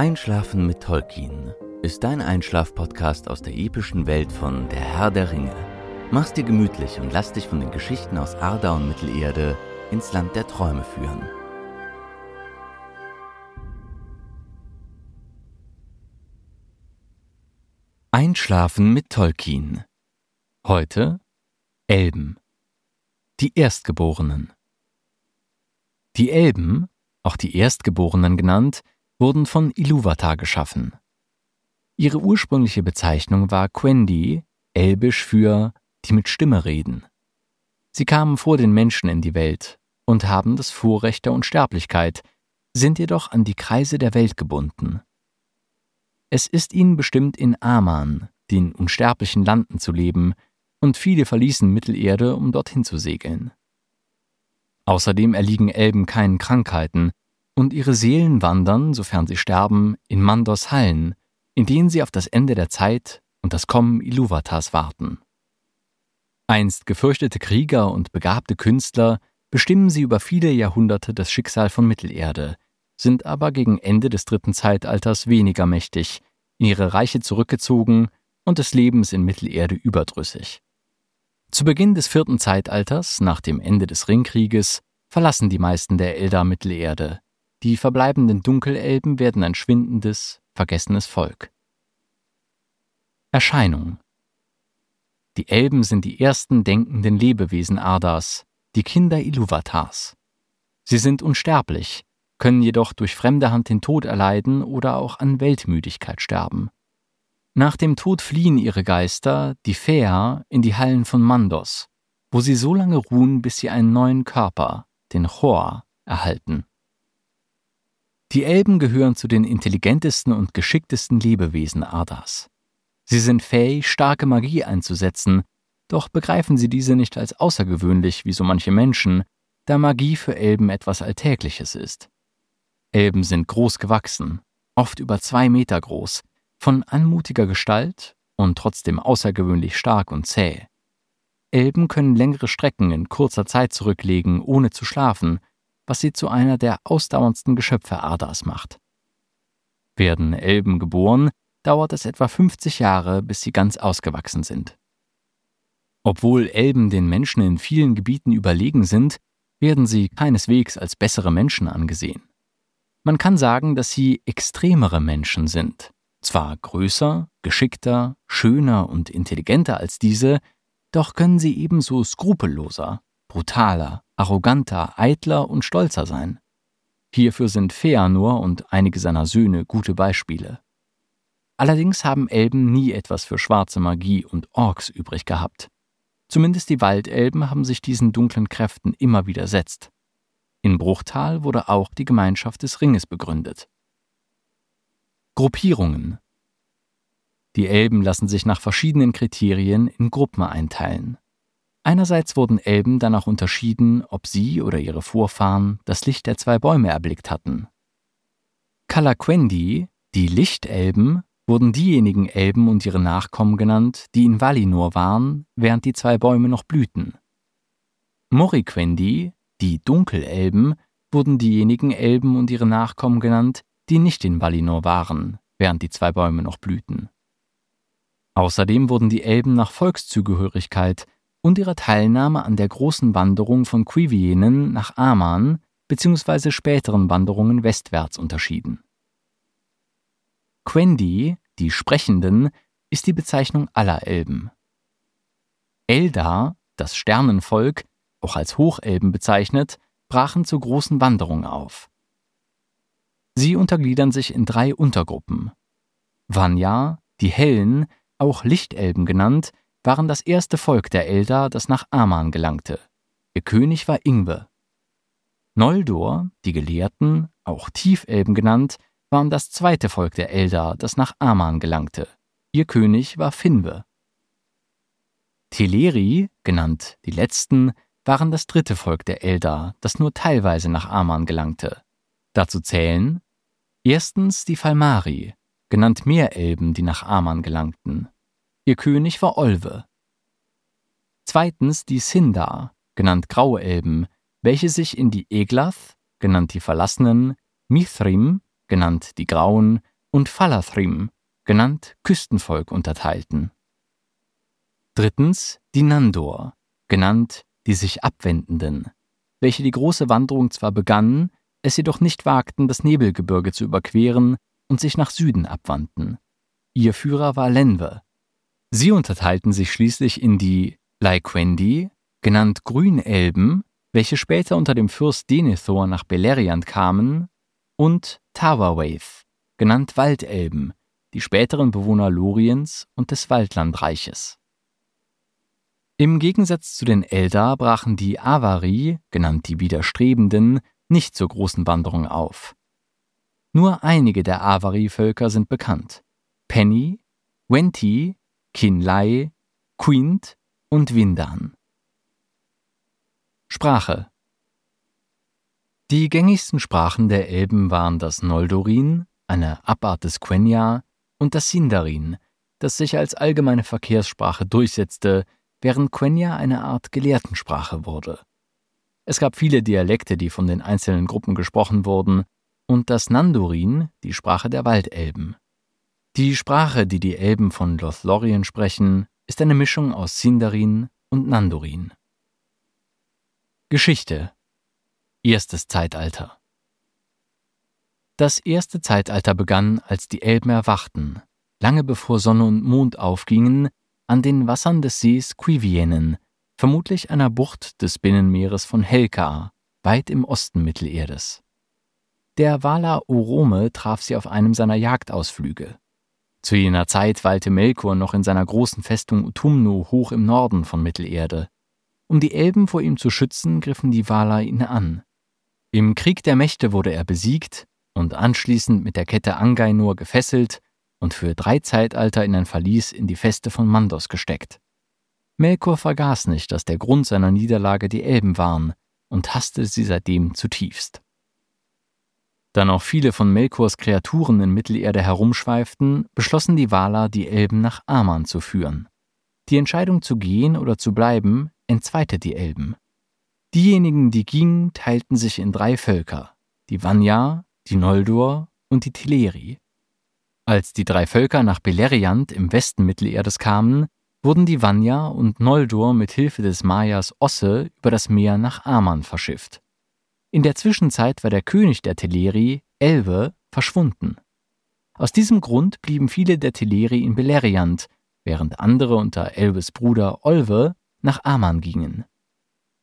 Einschlafen mit Tolkien ist dein Einschlaf-Podcast aus der epischen Welt von Der Herr der Ringe. Mach's dir gemütlich und lass dich von den Geschichten aus Arda und Mittelerde ins Land der Träume führen. Einschlafen mit Tolkien. Heute Elben. Die Erstgeborenen. Die Elben, auch die Erstgeborenen genannt, wurden von Ilúvatar geschaffen. Ihre ursprüngliche Bezeichnung war Quendi, elbisch für die mit Stimme reden. Sie kamen vor den Menschen in die Welt und haben das Vorrecht der Unsterblichkeit, sind jedoch an die Kreise der Welt gebunden. Es ist ihnen bestimmt in Aman, den unsterblichen Landen zu leben, und viele verließen Mittelerde, um dorthin zu segeln. Außerdem erliegen Elben keinen Krankheiten, und ihre Seelen wandern, sofern sie sterben, in Mandos Hallen, in denen sie auf das Ende der Zeit und das Kommen Ilúvatars warten. Einst gefürchtete Krieger und begabte Künstler bestimmen sie über viele Jahrhunderte das Schicksal von Mittelerde, sind aber gegen Ende des dritten Zeitalters weniger mächtig, in ihre Reiche zurückgezogen und des Lebens in Mittelerde überdrüssig. Zu Beginn des vierten Zeitalters, nach dem Ende des Ringkrieges, verlassen die meisten der Eldar Mittelerde. Die verbleibenden Dunkelelben werden ein schwindendes, vergessenes Volk. Erscheinung Die Elben sind die ersten denkenden Lebewesen Ardas, die Kinder Ilúvatars. Sie sind unsterblich, können jedoch durch fremde Hand den Tod erleiden oder auch an Weltmüdigkeit sterben. Nach dem Tod fliehen ihre Geister, die Fäa, in die Hallen von Mandos, wo sie so lange ruhen, bis sie einen neuen Körper, den Chor, erhalten. Die Elben gehören zu den intelligentesten und geschicktesten Lebewesen Ardas. Sie sind fähig, starke Magie einzusetzen, doch begreifen sie diese nicht als außergewöhnlich wie so manche Menschen, da Magie für Elben etwas Alltägliches ist. Elben sind groß gewachsen, oft über zwei Meter groß, von anmutiger Gestalt und trotzdem außergewöhnlich stark und zäh. Elben können längere Strecken in kurzer Zeit zurücklegen, ohne zu schlafen, was sie zu einer der ausdauerndsten Geschöpfe Ardas macht. Werden Elben geboren, dauert es etwa 50 Jahre, bis sie ganz ausgewachsen sind. Obwohl Elben den Menschen in vielen Gebieten überlegen sind, werden sie keineswegs als bessere Menschen angesehen. Man kann sagen, dass sie extremere Menschen sind. Zwar größer, geschickter, schöner und intelligenter als diese, doch können sie ebenso skrupelloser, brutaler, arroganter, eitler und stolzer sein. Hierfür sind Feanor und einige seiner Söhne gute Beispiele. Allerdings haben Elben nie etwas für schwarze Magie und Orks übrig gehabt. Zumindest die Waldelben haben sich diesen dunklen Kräften immer widersetzt. In Bruchtal wurde auch die Gemeinschaft des Ringes begründet. Gruppierungen Die Elben lassen sich nach verschiedenen Kriterien in Gruppen einteilen. Einerseits wurden Elben danach unterschieden, ob sie oder ihre Vorfahren das Licht der zwei Bäume erblickt hatten. Kalaquendi, die Lichtelben, wurden diejenigen Elben und ihre Nachkommen genannt, die in Valinor waren, während die zwei Bäume noch blühten. Moriquendi, die Dunkelelben, wurden diejenigen Elben und ihre Nachkommen genannt, die nicht in Valinor waren, während die zwei Bäume noch blühten. Außerdem wurden die Elben nach Volkszugehörigkeit und ihrer Teilnahme an der großen Wanderung von Quivienen nach Aman bzw. späteren Wanderungen westwärts unterschieden. Quendi, die Sprechenden, ist die Bezeichnung aller Elben. Eldar, das Sternenvolk, auch als Hochelben bezeichnet, brachen zur großen Wanderung auf. Sie untergliedern sich in drei Untergruppen. Vanya, Die Hellen, auch Lichtelben genannt, waren das erste Volk der Eldar, das nach Aman gelangte. Ihr König war Ingwe. Noldor, die Gelehrten, auch Tiefelben genannt, waren das zweite Volk der Eldar, das nach Aman gelangte. Ihr König war Finwe. Teleri, genannt die Letzten, waren das dritte Volk der Eldar, das nur teilweise nach Aman gelangte. Dazu zählen erstens die Falmari, genannt Meerelben, die nach Aman gelangten. Ihr König war Olwe. Zweitens die Sindar, genannt Graue Elben, welche sich in die Eglath, genannt die Verlassenen, Mithrim, genannt die Grauen, und Falathrim, genannt Küstenvolk, unterteilten. Drittens die Nandor, genannt die sich Abwendenden, welche die große Wanderung zwar begannen, es jedoch nicht wagten, das Nebelgebirge zu überqueren und sich nach Süden abwandten. Ihr Führer war Lenwe. Sie unterteilten sich schließlich in die Laikwendi, genannt Grünelben, welche später unter dem Fürst Denethor nach Beleriand kamen, und Tawawaith, genannt Waldelben, die späteren Bewohner Loriens und des Waldlandreiches. Im Gegensatz zu den Eldar brachen die Avari, genannt die Widerstrebenden, nicht zur großen Wanderung auf. Nur einige der Avari-Völker sind bekannt. Penny, Wenti, Kinlai, Quint und Windan. Sprache Die gängigsten Sprachen der Elben waren das Noldorin, eine Abart des Quenya, und das Sindarin, das sich als allgemeine Verkehrssprache durchsetzte, während Quenya eine Art Gelehrtensprache wurde. Es gab viele Dialekte, die von den einzelnen Gruppen gesprochen wurden, und das Nandorin, die Sprache der Waldelben. Die Sprache, die die Elben von Lothlorien sprechen, ist eine Mischung aus Sindarin und Nandorin. Geschichte Erstes Zeitalter Das erste Zeitalter begann, als die Elben erwachten, lange bevor Sonne und Mond aufgingen, an den Wassern des Sees Quivienen, vermutlich einer Bucht des Binnenmeeres von Helka, weit im Osten Mittelerdes. Der Wala Orome traf sie auf einem seiner Jagdausflüge. Zu jener Zeit weilte Melkor noch in seiner großen Festung Utumno hoch im Norden von Mittelerde. Um die Elben vor ihm zu schützen, griffen die Wala ihn an. Im Krieg der Mächte wurde er besiegt und anschließend mit der Kette Angainur gefesselt und für drei Zeitalter in ein Verlies in die Feste von Mandos gesteckt. Melkor vergaß nicht, dass der Grund seiner Niederlage die Elben waren und hasste sie seitdem zutiefst. Da noch viele von Melkors Kreaturen in Mittelerde herumschweiften, beschlossen die Valar, die Elben nach Aman zu führen. Die Entscheidung zu gehen oder zu bleiben entzweite die Elben. Diejenigen, die gingen, teilten sich in drei Völker, die Vanya, die Noldor und die Teleri. Als die drei Völker nach Beleriand im Westen Mittelerdes kamen, wurden die Vanya und Noldor mit Hilfe des Mayas Osse über das Meer nach Aman verschifft. In der Zwischenzeit war der König der Teleri, Elve, verschwunden. Aus diesem Grund blieben viele der Teleri in Beleriand, während andere unter Elves Bruder Olve nach Aman gingen.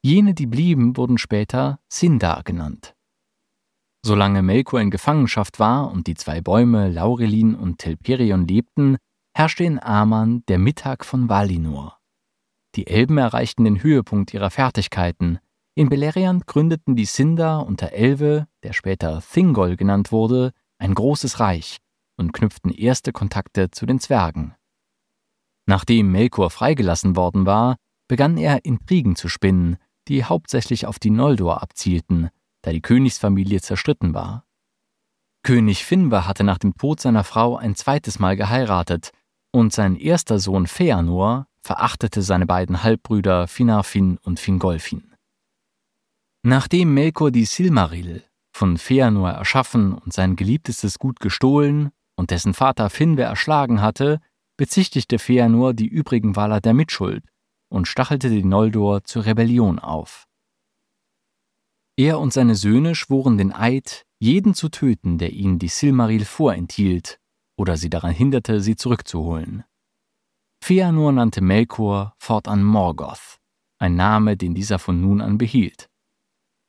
Jene, die blieben, wurden später Sindar genannt. Solange Melkor in Gefangenschaft war und die zwei Bäume Laurelin und Telperion lebten, herrschte in Aman der Mittag von Valinor. Die Elben erreichten den Höhepunkt ihrer Fertigkeiten. In Beleriand gründeten die Sindar unter Elve, der später Thingol genannt wurde, ein großes Reich und knüpften erste Kontakte zu den Zwergen. Nachdem Melkor freigelassen worden war, begann er Intrigen zu spinnen, die hauptsächlich auf die Noldor abzielten, da die Königsfamilie zerstritten war. König Finwë hatte nach dem Tod seiner Frau ein zweites Mal geheiratet und sein erster Sohn Feanor verachtete seine beiden Halbbrüder Finarfin und Fingolfin. Nachdem Melkor die Silmaril von Feanor erschaffen und sein geliebtestes Gut gestohlen und dessen Vater Finwë erschlagen hatte, bezichtigte Feanor die übrigen Waler der Mitschuld und stachelte die Noldor zur Rebellion auf. Er und seine Söhne schworen den Eid, jeden zu töten, der ihnen die Silmaril vorenthielt oder sie daran hinderte, sie zurückzuholen. Feanor nannte Melkor fortan Morgoth, ein Name, den dieser von nun an behielt.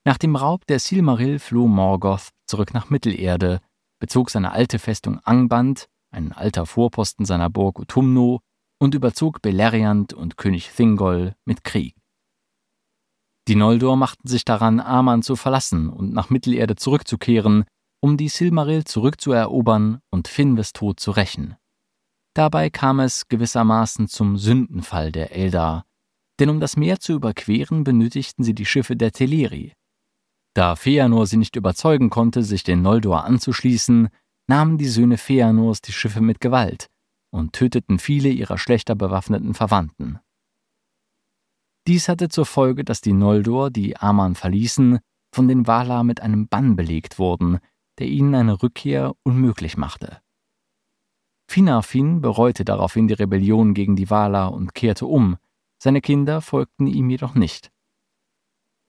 Nach dem Raub der Silmaril floh Morgoth zurück nach Mittelerde, bezog seine alte Festung Angband ein alter Vorposten seiner Burg Utumno, und überzog Beleriand und König Thingol mit Krieg. Die Noldor machten sich daran, Aman zu verlassen und nach Mittelerde zurückzukehren, um die Silmaril zurückzuerobern und Finwes Tod zu rächen. Dabei kam es gewissermaßen zum Sündenfall der Eldar, denn um das Meer zu überqueren, benötigten sie die Schiffe der Teleri. Da Feanor sie nicht überzeugen konnte, sich den Noldor anzuschließen, nahmen die Söhne Feanors die Schiffe mit Gewalt und töteten viele ihrer schlechter bewaffneten Verwandten. Dies hatte zur Folge, dass die Noldor, die Aman verließen, von den Valar mit einem Bann belegt wurden, der ihnen eine Rückkehr unmöglich machte. Finarfin bereute daraufhin die Rebellion gegen die Valar und kehrte um, seine Kinder folgten ihm jedoch nicht.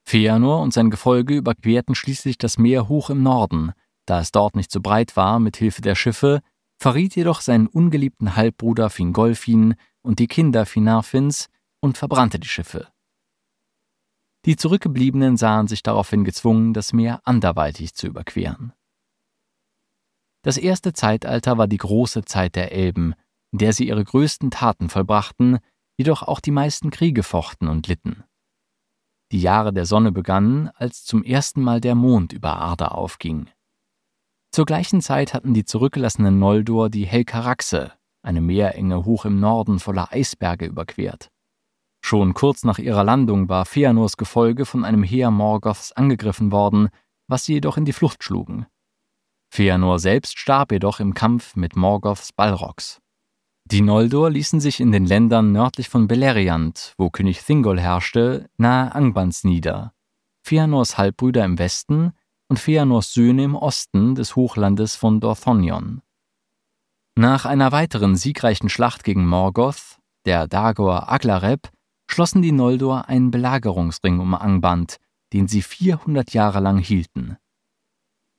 Feanor und sein Gefolge überquerten schließlich das Meer hoch im Norden, da es dort nicht so breit war, mit Hilfe der Schiffe, verriet jedoch seinen ungeliebten Halbbruder Fingolfin und die Kinder Finarfins und verbrannte die Schiffe. Die Zurückgebliebenen sahen sich daraufhin gezwungen, das Meer anderweitig zu überqueren. Das erste Zeitalter war die große Zeit der Elben, in der sie ihre größten Taten vollbrachten, jedoch auch die meisten Kriege fochten und litten. Die Jahre der Sonne begannen, als zum ersten Mal der Mond über Arda aufging. Zur gleichen Zeit hatten die zurückgelassenen Noldor die Helkaraxe, eine Meerenge hoch im Norden voller Eisberge, überquert. Schon kurz nach ihrer Landung war Feanors Gefolge von einem Heer Morgoths angegriffen worden, was sie jedoch in die Flucht schlugen. Feanor selbst starb jedoch im Kampf mit Morgoths Balrogs. Die Noldor ließen sich in den Ländern nördlich von Beleriand, wo König Thingol herrschte, nahe Angbans nieder. Feanors Halbbrüder im Westen und Feanors Söhne im Osten des Hochlandes von Dorthonion. Nach einer weiteren siegreichen Schlacht gegen Morgoth, der Dagor Aglareb, schlossen die Noldor einen Belagerungsring um Angband, den sie 400 Jahre lang hielten.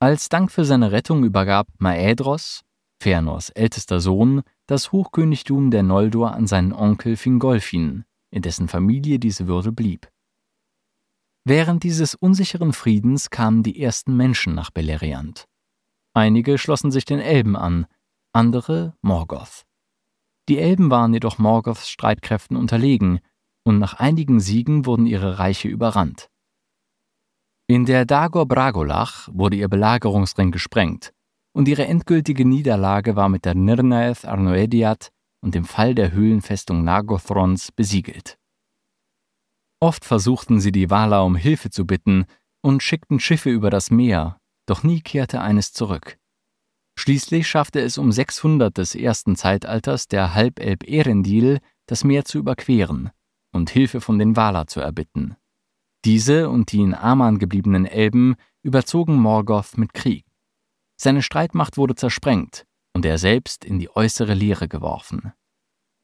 Als Dank für seine Rettung übergab Maedros, Fëanors ältester Sohn, das Hochkönigtum der Noldor an seinen Onkel Fingolfin, in dessen Familie diese Würde blieb. Während dieses unsicheren Friedens kamen die ersten Menschen nach Beleriand. Einige schlossen sich den Elben an, andere Morgoth. Die Elben waren jedoch Morgoths Streitkräften unterlegen, und nach einigen Siegen wurden ihre Reiche überrannt. In der Dagor Bragolach wurde ihr Belagerungsring gesprengt, und ihre endgültige Niederlage war mit der Nirnaeth Arnoediad und dem Fall der Höhlenfestung Nagothrons besiegelt. Oft versuchten sie die Wala um Hilfe zu bitten und schickten Schiffe über das Meer, doch nie kehrte eines zurück. Schließlich schaffte es um 600 des ersten Zeitalters der Halbelb Erendil, das Meer zu überqueren und Hilfe von den Wala zu erbitten. Diese und die in Aman gebliebenen Elben überzogen Morgoth mit Krieg. Seine Streitmacht wurde zersprengt und er selbst in die äußere Leere geworfen.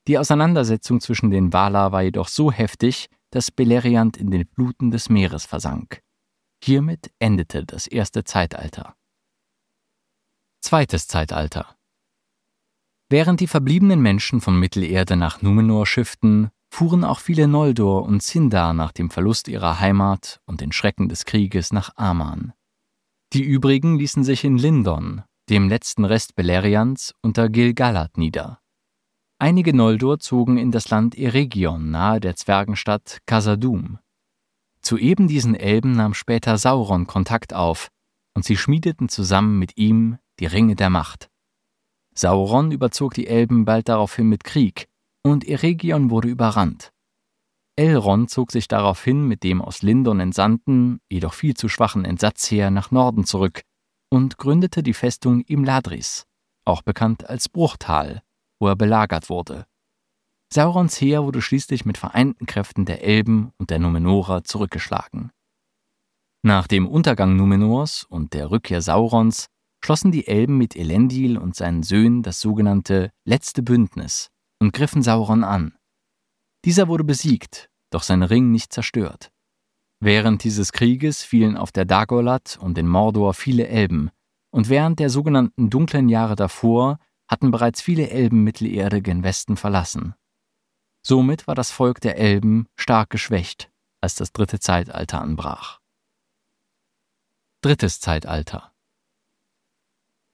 Die Auseinandersetzung zwischen den Wala war jedoch so heftig, dass Beleriand in den Fluten des Meeres versank. Hiermit endete das erste Zeitalter. Zweites Zeitalter Während die verbliebenen Menschen von Mittelerde nach Numenor schifften, fuhren auch viele Noldor und Sindar nach dem Verlust ihrer Heimat und den Schrecken des Krieges nach Aman. Die übrigen ließen sich in Lindon, dem letzten Rest Beleriands, unter Gil-galad nieder. Einige Noldor zogen in das Land Eregion nahe der Zwergenstadt Khazad-dûm. Zu eben diesen Elben nahm später Sauron Kontakt auf, und sie schmiedeten zusammen mit ihm die Ringe der Macht. Sauron überzog die Elben bald daraufhin mit Krieg, und Eregion wurde überrannt. Elrond zog sich daraufhin mit dem aus Lindon entsandten, jedoch viel zu schwachen Entsatzheer nach Norden zurück und gründete die Festung Imladris, auch bekannt als Bruchtal, wo er belagert wurde. Saurons Heer wurde schließlich mit vereinten Kräften der Elben und der Numenorer zurückgeschlagen. Nach dem Untergang Numenors und der Rückkehr Saurons schlossen die Elben mit Elendil und seinen Söhnen das sogenannte Letzte Bündnis und griffen Sauron an. Dieser wurde besiegt, doch sein Ring nicht zerstört. Während dieses Krieges fielen auf der Dagorlat und in Mordor viele Elben, und während der sogenannten dunklen Jahre davor hatten bereits viele Elben Mittelerde gen Westen verlassen. Somit war das Volk der Elben stark geschwächt, als das dritte Zeitalter anbrach. Drittes Zeitalter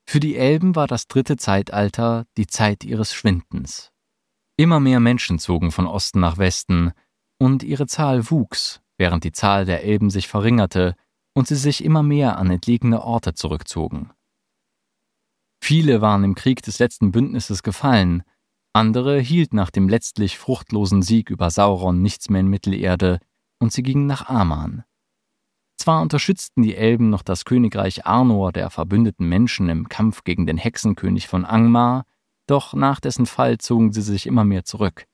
Für die Elben war das dritte Zeitalter die Zeit ihres Schwindens. Immer mehr Menschen zogen von Osten nach Westen, und ihre Zahl wuchs, während die Zahl der Elben sich verringerte und sie sich immer mehr an entlegene Orte zurückzogen. Viele waren im Krieg des letzten Bündnisses gefallen, andere hielten nach dem letztlich fruchtlosen Sieg über Sauron nichts mehr in Mittelerde und sie gingen nach Aman. Zwar unterstützten die Elben noch das Königreich Arnor der verbündeten Menschen im Kampf gegen den Hexenkönig von Angmar, doch nach dessen Fall zogen sie sich immer mehr zurück.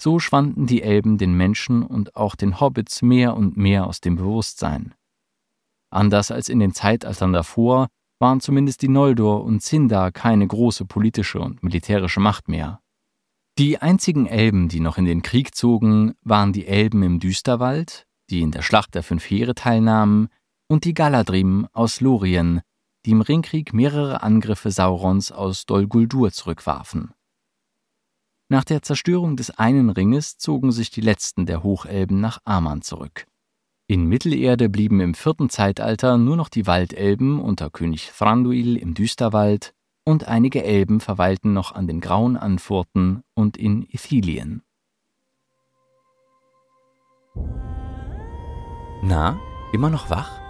So schwanden die Elben den Menschen und auch den Hobbits mehr und mehr aus dem Bewusstsein. Anders als in den Zeitaltern davor waren zumindest die Noldor und Sindar keine große politische und militärische Macht mehr. Die einzigen Elben, die noch in den Krieg zogen, waren die Elben im Düsterwald, die in der Schlacht der Fünf Heere teilnahmen, und die Galadrim aus Lorien, die im Ringkrieg mehrere Angriffe Saurons aus Dol Guldur zurückwarfen. Nach der Zerstörung des einen Ringes zogen sich die letzten der Hochelben nach Aman zurück. In Mittelerde blieben im vierten Zeitalter nur noch die Waldelben unter König Thranduil im Düsterwald und einige Elben verweilten noch an den Grauen Anfurten und in Ithilien. Na, immer noch wach?